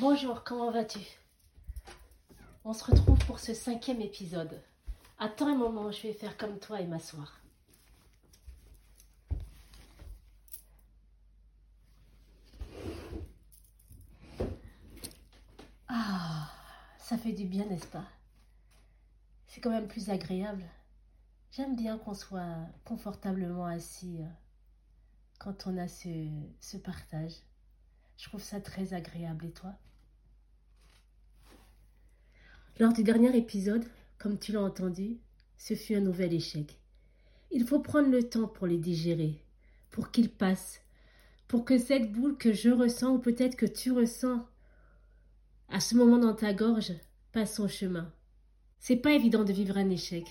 Bonjour, comment vas-tu? On se retrouve pour ce cinquième épisode. Attends un moment, je vais faire comme toi et m'asseoir. Ah, ça fait du bien, n'est-ce pas? C'est quand même plus agréable. J'aime bien qu'on soit confortablement assis euh, quand on a ce, ce partage. Je trouve ça très agréable. Et toi? Lors du dernier épisode, comme tu l'as entendu, ce fut un nouvel échec. Il faut prendre le temps pour les digérer, pour qu'ils passent, pour que cette boule que je ressens ou peut-être que tu ressens à ce moment dans ta gorge passe son chemin. C'est pas évident de vivre un échec,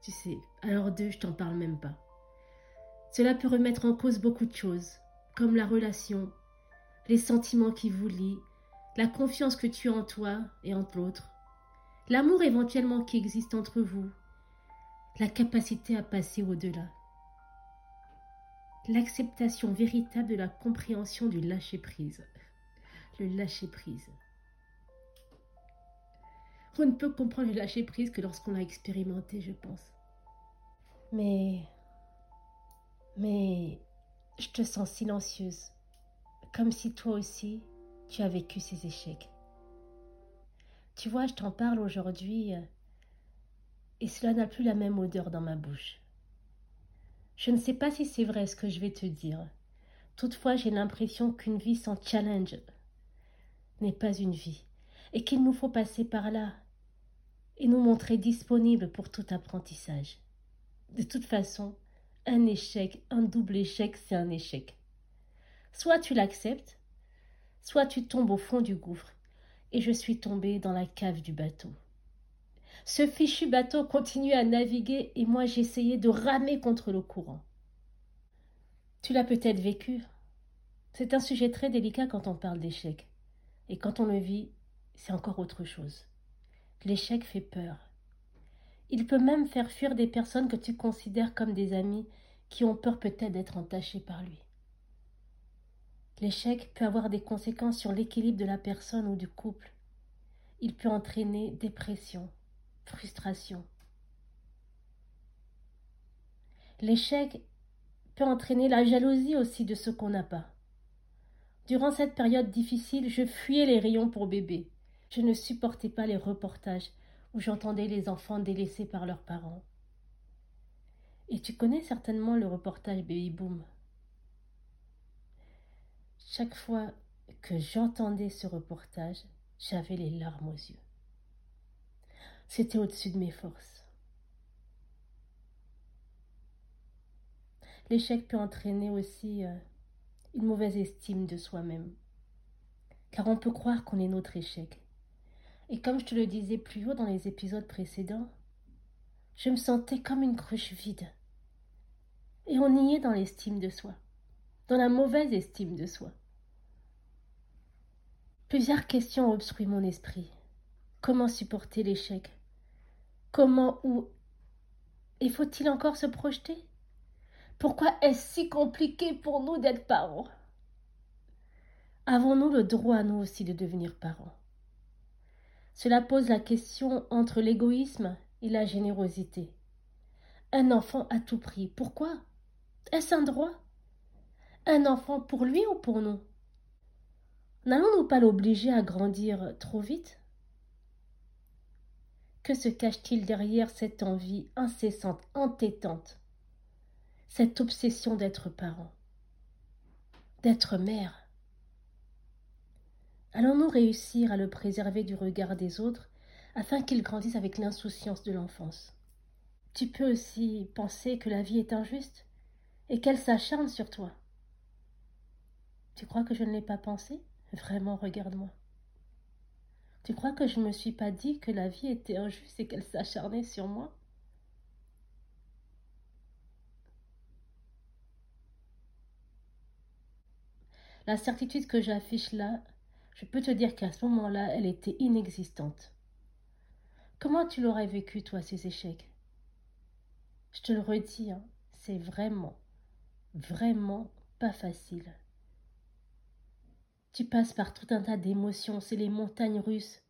tu sais. Alors deux, je t'en parle même pas. Cela peut remettre en cause beaucoup de choses, comme la relation, les sentiments qui vous lient, la confiance que tu as en toi et en l'autre, l'amour éventuellement qui existe entre vous, la capacité à passer au-delà, l'acceptation véritable de la compréhension du lâcher-prise. Le lâcher-prise. On ne peut comprendre le lâcher-prise que lorsqu'on l'a expérimenté, je pense. Mais... Mais... Je te sens silencieuse comme si toi aussi tu as vécu ces échecs. Tu vois, je t'en parle aujourd'hui euh, et cela n'a plus la même odeur dans ma bouche. Je ne sais pas si c'est vrai ce que je vais te dire. Toutefois, j'ai l'impression qu'une vie sans challenge n'est pas une vie et qu'il nous faut passer par là et nous montrer disponibles pour tout apprentissage. De toute façon, un échec, un double échec, c'est un échec. Soit tu l'acceptes, soit tu tombes au fond du gouffre, et je suis tombée dans la cave du bateau. Ce fichu bateau continuait à naviguer et moi j'essayais de ramer contre le courant. Tu l'as peut-être vécu. C'est un sujet très délicat quand on parle d'échec. Et quand on le vit, c'est encore autre chose. L'échec fait peur. Il peut même faire fuir des personnes que tu considères comme des amis qui ont peur peut-être d'être entachées par lui. L'échec peut avoir des conséquences sur l'équilibre de la personne ou du couple. Il peut entraîner dépression, frustration. L'échec peut entraîner la jalousie aussi de ce qu'on n'a pas. Durant cette période difficile, je fuyais les rayons pour bébé. Je ne supportais pas les reportages où j'entendais les enfants délaissés par leurs parents. Et tu connais certainement le reportage Baby Boom. Chaque fois que j'entendais ce reportage, j'avais les larmes aux yeux. C'était au-dessus de mes forces. L'échec peut entraîner aussi euh, une mauvaise estime de soi-même, car on peut croire qu'on est notre échec. Et comme je te le disais plus haut dans les épisodes précédents, je me sentais comme une cruche vide. Et on y est dans l'estime de soi dans la mauvaise estime de soi. Plusieurs questions obstruent mon esprit. Comment supporter l'échec? Comment ou Et faut-il encore se projeter? Pourquoi est-ce si compliqué pour nous d'être parents? Avons-nous le droit, nous aussi, de devenir parents? Cela pose la question entre l'égoïsme et la générosité. Un enfant à tout prix, pourquoi? Est-ce un droit? Un enfant pour lui ou pour nous? N'allons-nous pas l'obliger à grandir trop vite? Que se cache-t-il derrière cette envie incessante, entêtante, cette obsession d'être parent, d'être mère? Allons-nous réussir à le préserver du regard des autres afin qu'il grandisse avec l'insouciance de l'enfance? Tu peux aussi penser que la vie est injuste et qu'elle s'acharne sur toi. Tu crois que je ne l'ai pas pensé? Vraiment, regarde-moi. Tu crois que je ne me suis pas dit que la vie était injuste et qu'elle s'acharnait sur moi? La certitude que j'affiche là, je peux te dire qu'à ce moment-là, elle était inexistante. Comment tu l'aurais vécu, toi, ces échecs? Je te le redis, hein, c'est vraiment, vraiment pas facile. Tu passes par tout un tas d'émotions, c'est les montagnes russes.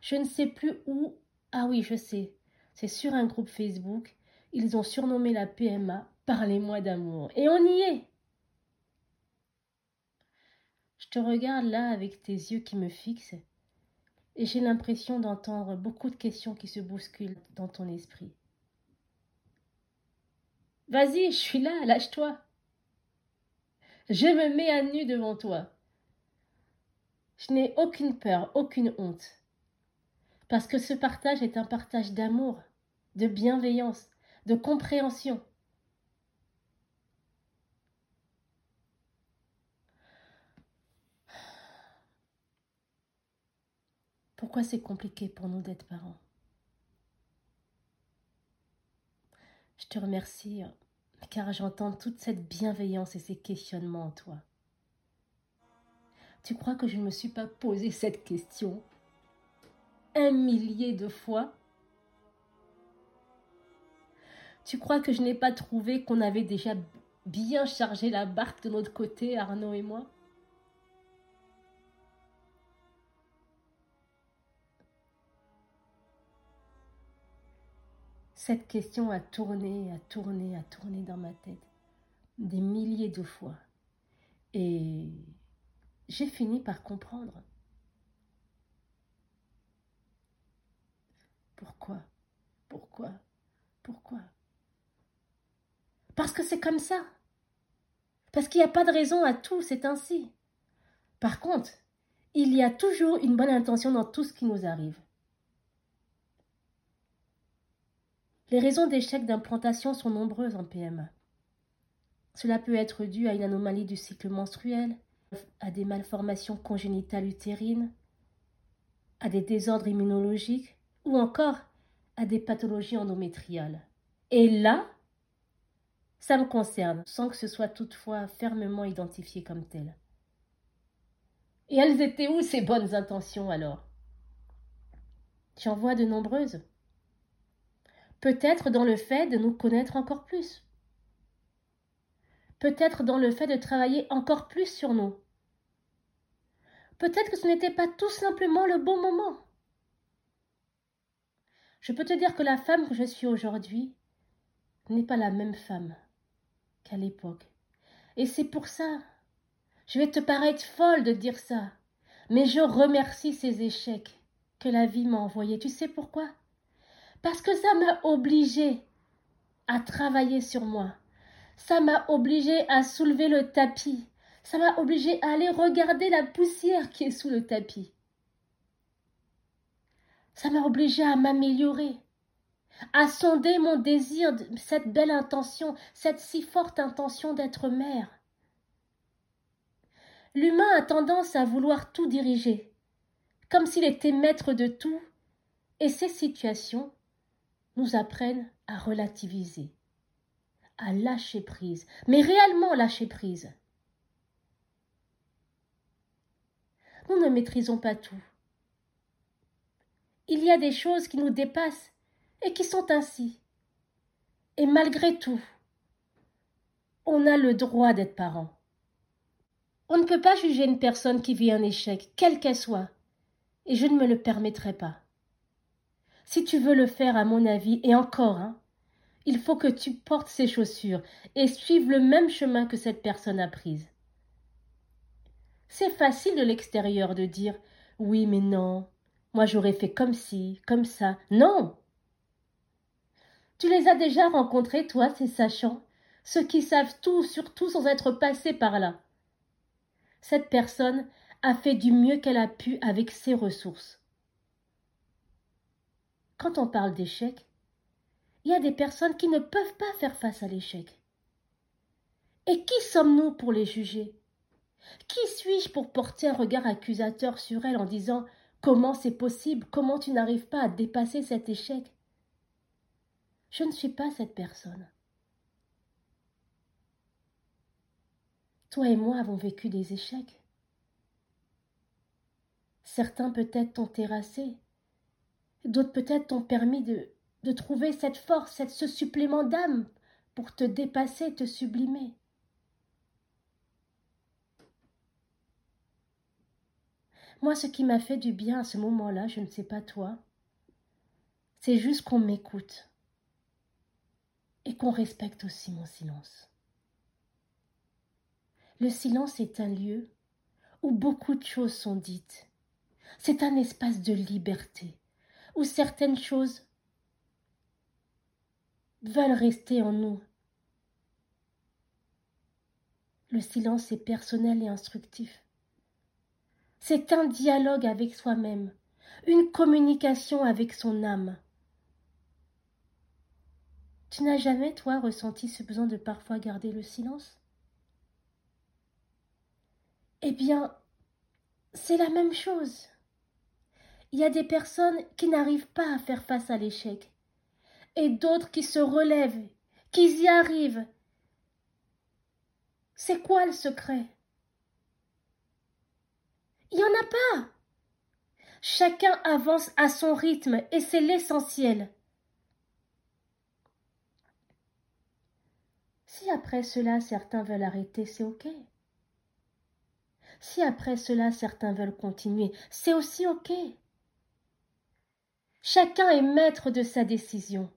Je ne sais plus où. Ah oui, je sais. C'est sur un groupe Facebook. Ils ont surnommé la PMA Parlez-moi d'amour. Et on y est. Je te regarde là avec tes yeux qui me fixent et j'ai l'impression d'entendre beaucoup de questions qui se bousculent dans ton esprit. Vas-y, je suis là, lâche-toi. Je me mets à nu devant toi. Je n'ai aucune peur, aucune honte. Parce que ce partage est un partage d'amour, de bienveillance, de compréhension. Pourquoi c'est compliqué pour nous d'être parents? Je te remercie car j'entends toute cette bienveillance et ces questionnements en toi. Tu crois que je ne me suis pas posé cette question un millier de fois? Tu crois que je n'ai pas trouvé qu'on avait déjà bien chargé la barque de notre côté, Arnaud et moi? Cette question a tourné, a tourné, a tourné dans ma tête des milliers de fois. Et j'ai fini par comprendre. Pourquoi? Pourquoi? Pourquoi? Parce que c'est comme ça. Parce qu'il n'y a pas de raison à tout, c'est ainsi. Par contre, il y a toujours une bonne intention dans tout ce qui nous arrive. Les raisons d'échec d'implantation sont nombreuses en PMA. Cela peut être dû à une anomalie du cycle menstruel, à des malformations congénitales utérines, à des désordres immunologiques ou encore à des pathologies endométriales. Et là, ça me concerne, sans que ce soit toutefois fermement identifié comme tel. Et elles étaient où ces bonnes intentions alors? J'en vois de nombreuses. Peut-être dans le fait de nous connaître encore plus. Peut-être dans le fait de travailler encore plus sur nous. Peut-être que ce n'était pas tout simplement le bon moment. Je peux te dire que la femme que je suis aujourd'hui n'est pas la même femme qu'à l'époque. Et c'est pour ça. Je vais te paraître folle de dire ça. Mais je remercie ces échecs que la vie m'a envoyés. Tu sais pourquoi? Parce que ça m'a obligé à travailler sur moi. Ça m'a obligé à soulever le tapis. Ça m'a obligé à aller regarder la poussière qui est sous le tapis. Ça m'a obligé à m'améliorer, à sonder mon désir, cette belle intention, cette si forte intention d'être mère. L'humain a tendance à vouloir tout diriger, comme s'il était maître de tout, et ces situations nous apprennent à relativiser, à lâcher prise, mais réellement lâcher prise. Nous ne maîtrisons pas tout. Il y a des choses qui nous dépassent et qui sont ainsi. Et malgré tout, on a le droit d'être parent. On ne peut pas juger une personne qui vit un échec, quelle qu'elle soit, et je ne me le permettrai pas. Si tu veux le faire, à mon avis, et encore, hein, il faut que tu portes ces chaussures et suives le même chemin que cette personne a prise. C'est facile de l'extérieur de dire oui, mais non, moi j'aurais fait comme ci, comme ça. Non. Tu les as déjà rencontrés, toi, ces sachants, ceux qui savent tout sur tout sans être passés par là. Cette personne a fait du mieux qu'elle a pu avec ses ressources quand on parle d'échec, il y a des personnes qui ne peuvent pas faire face à l'échec. Et qui sommes-nous pour les juger? Qui suis-je pour porter un regard accusateur sur elles en disant Comment c'est possible? Comment tu n'arrives pas à dépasser cet échec? Je ne suis pas cette personne. Toi et moi avons vécu des échecs. Certains peut-être t'ont terrassé, D'autres peut-être t'ont permis de, de trouver cette force, ce supplément d'âme pour te dépasser, te sublimer. Moi, ce qui m'a fait du bien à ce moment-là, je ne sais pas toi, c'est juste qu'on m'écoute et qu'on respecte aussi mon silence. Le silence est un lieu où beaucoup de choses sont dites. C'est un espace de liberté, où certaines choses veulent rester en nous. Le silence est personnel et instructif. C'est un dialogue avec soi-même, une communication avec son âme. Tu n'as jamais, toi, ressenti ce besoin de parfois garder le silence? Eh bien, c'est la même chose. Il y a des personnes qui n'arrivent pas à faire face à l'échec, et d'autres qui se relèvent, qui y arrivent. C'est quoi le secret? Il n'y en a pas. Chacun avance à son rythme et c'est l'essentiel. Si après cela certains veulent arrêter, c'est ok. Si après cela certains veulent continuer, c'est aussi ok. Chacun est maître de sa décision.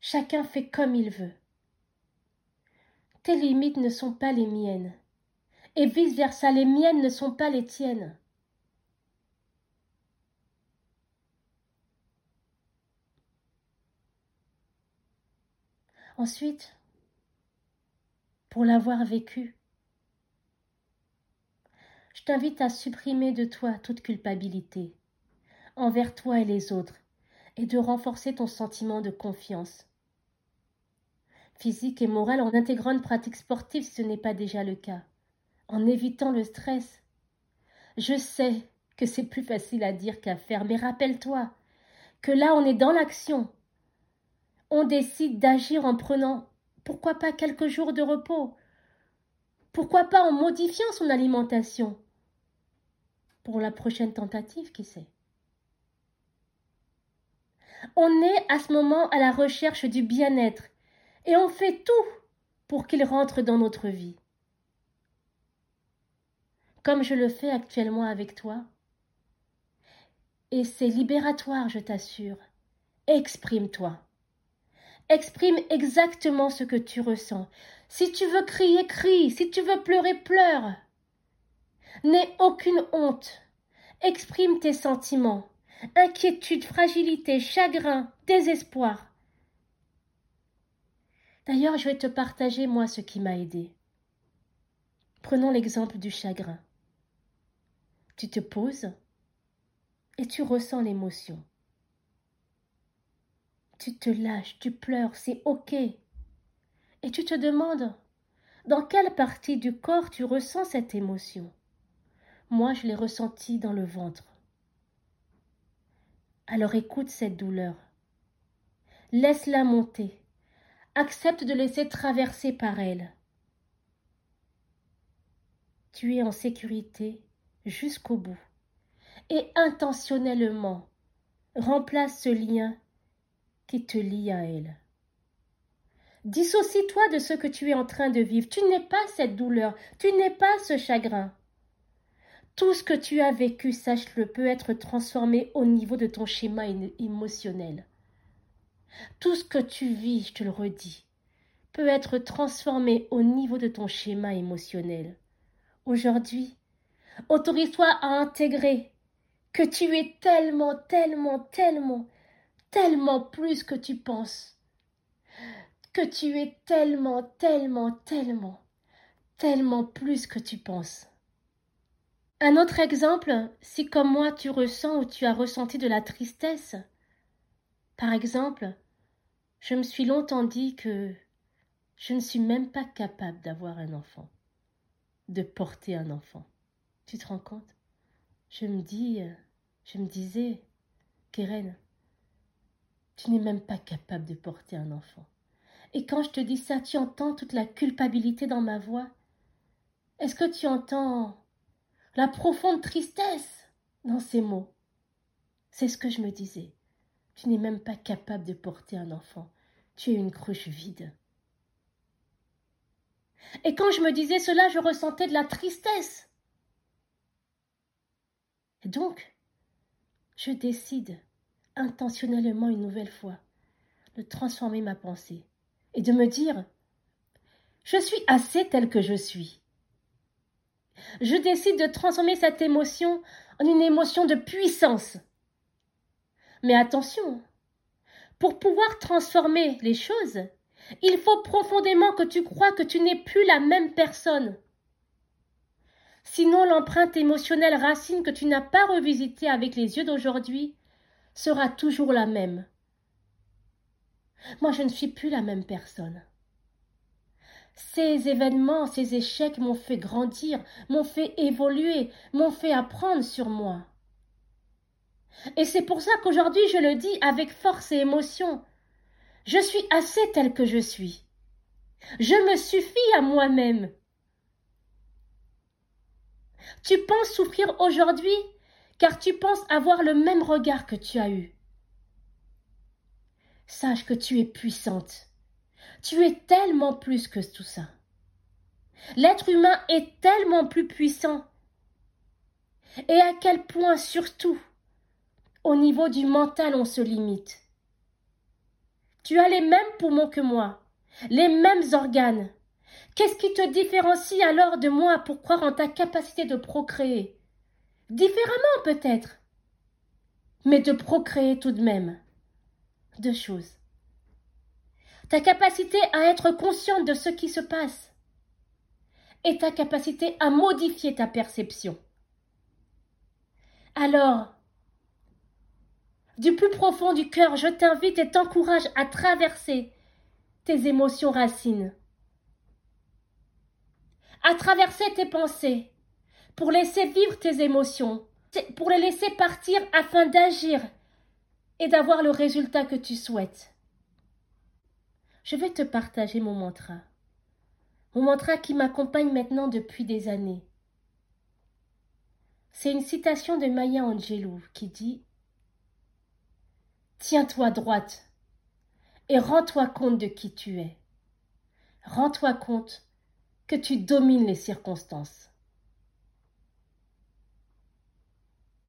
Chacun fait comme il veut. Tes limites ne sont pas les miennes, et vice-versa, les miennes ne sont pas les tiennes. Ensuite, pour l'avoir vécu, je t'invite à supprimer de toi toute culpabilité envers toi et les autres et de renforcer ton sentiment de confiance. Physique et morale en intégrant une pratique sportive ce n'est pas déjà le cas, en évitant le stress. Je sais que c'est plus facile à dire qu'à faire, mais rappelle-toi que là on est dans l'action, on décide d'agir en prenant, pourquoi pas quelques jours de repos. Pourquoi pas en modifiant son alimentation Pour la prochaine tentative, qui sait. On est à ce moment à la recherche du bien-être et on fait tout pour qu'il rentre dans notre vie. Comme je le fais actuellement avec toi. Et c'est libératoire, je t'assure. Exprime-toi. Exprime exactement ce que tu ressens. Si tu veux crier, crie. Si tu veux pleurer, pleure. N'aie aucune honte. Exprime tes sentiments. Inquiétude, fragilité, chagrin, désespoir. D'ailleurs, je vais te partager, moi, ce qui m'a aidé. Prenons l'exemple du chagrin. Tu te poses et tu ressens l'émotion tu te lâches, tu pleures, c'est ok. Et tu te demandes dans quelle partie du corps tu ressens cette émotion? Moi, je l'ai ressentie dans le ventre. Alors écoute cette douleur. Laisse-la monter. Accepte de laisser traverser par elle. Tu es en sécurité jusqu'au bout. Et intentionnellement, remplace ce lien qui te lie à elle. Dissocie-toi de ce que tu es en train de vivre. Tu n'es pas cette douleur, tu n'es pas ce chagrin. Tout ce que tu as vécu, sache-le, peut être transformé au niveau de ton schéma émotionnel. Tout ce que tu vis, je te le redis, peut être transformé au niveau de ton schéma émotionnel. Aujourd'hui, autorise-toi à intégrer que tu es tellement, tellement, tellement tellement plus que tu penses, que tu es tellement, tellement, tellement, tellement plus que tu penses. Un autre exemple, si comme moi tu ressens ou tu as ressenti de la tristesse, par exemple, je me suis longtemps dit que je ne suis même pas capable d'avoir un enfant, de porter un enfant. Tu te rends compte? Je me dis, je me disais, Keren, tu n'es même pas capable de porter un enfant. Et quand je te dis ça, tu entends toute la culpabilité dans ma voix Est-ce que tu entends la profonde tristesse dans ces mots? C'est ce que je me disais. Tu n'es même pas capable de porter un enfant. Tu es une cruche vide. Et quand je me disais cela, je ressentais de la tristesse. Donc, je décide intentionnellement une nouvelle fois de transformer ma pensée et de me dire je suis assez tel que je suis. Je décide de transformer cette émotion en une émotion de puissance. Mais attention, pour pouvoir transformer les choses, il faut profondément que tu crois que tu n'es plus la même personne. Sinon, l'empreinte émotionnelle racine que tu n'as pas revisitée avec les yeux d'aujourd'hui sera toujours la même. Moi, je ne suis plus la même personne. Ces événements, ces échecs m'ont fait grandir, m'ont fait évoluer, m'ont fait apprendre sur moi. Et c'est pour ça qu'aujourd'hui je le dis avec force et émotion. Je suis assez tel que je suis. Je me suffis à moi-même. Tu penses souffrir aujourd'hui car tu penses avoir le même regard que tu as eu. Sache que tu es puissante. Tu es tellement plus que tout ça. L'être humain est tellement plus puissant. Et à quel point surtout au niveau du mental on se limite. Tu as les mêmes poumons que moi, les mêmes organes. Qu'est-ce qui te différencie alors de moi pour croire en ta capacité de procréer? Différemment peut-être, mais de procréer tout de même. Deux choses. Ta capacité à être consciente de ce qui se passe et ta capacité à modifier ta perception. Alors, du plus profond du cœur, je t'invite et t'encourage à traverser tes émotions racines, à traverser tes pensées, pour laisser vivre tes émotions, pour les laisser partir afin d'agir et d'avoir le résultat que tu souhaites. Je vais te partager mon mantra, mon mantra qui m'accompagne maintenant depuis des années. C'est une citation de Maya Angelou qui dit Tiens-toi droite et rends-toi compte de qui tu es. Rends-toi compte que tu domines les circonstances.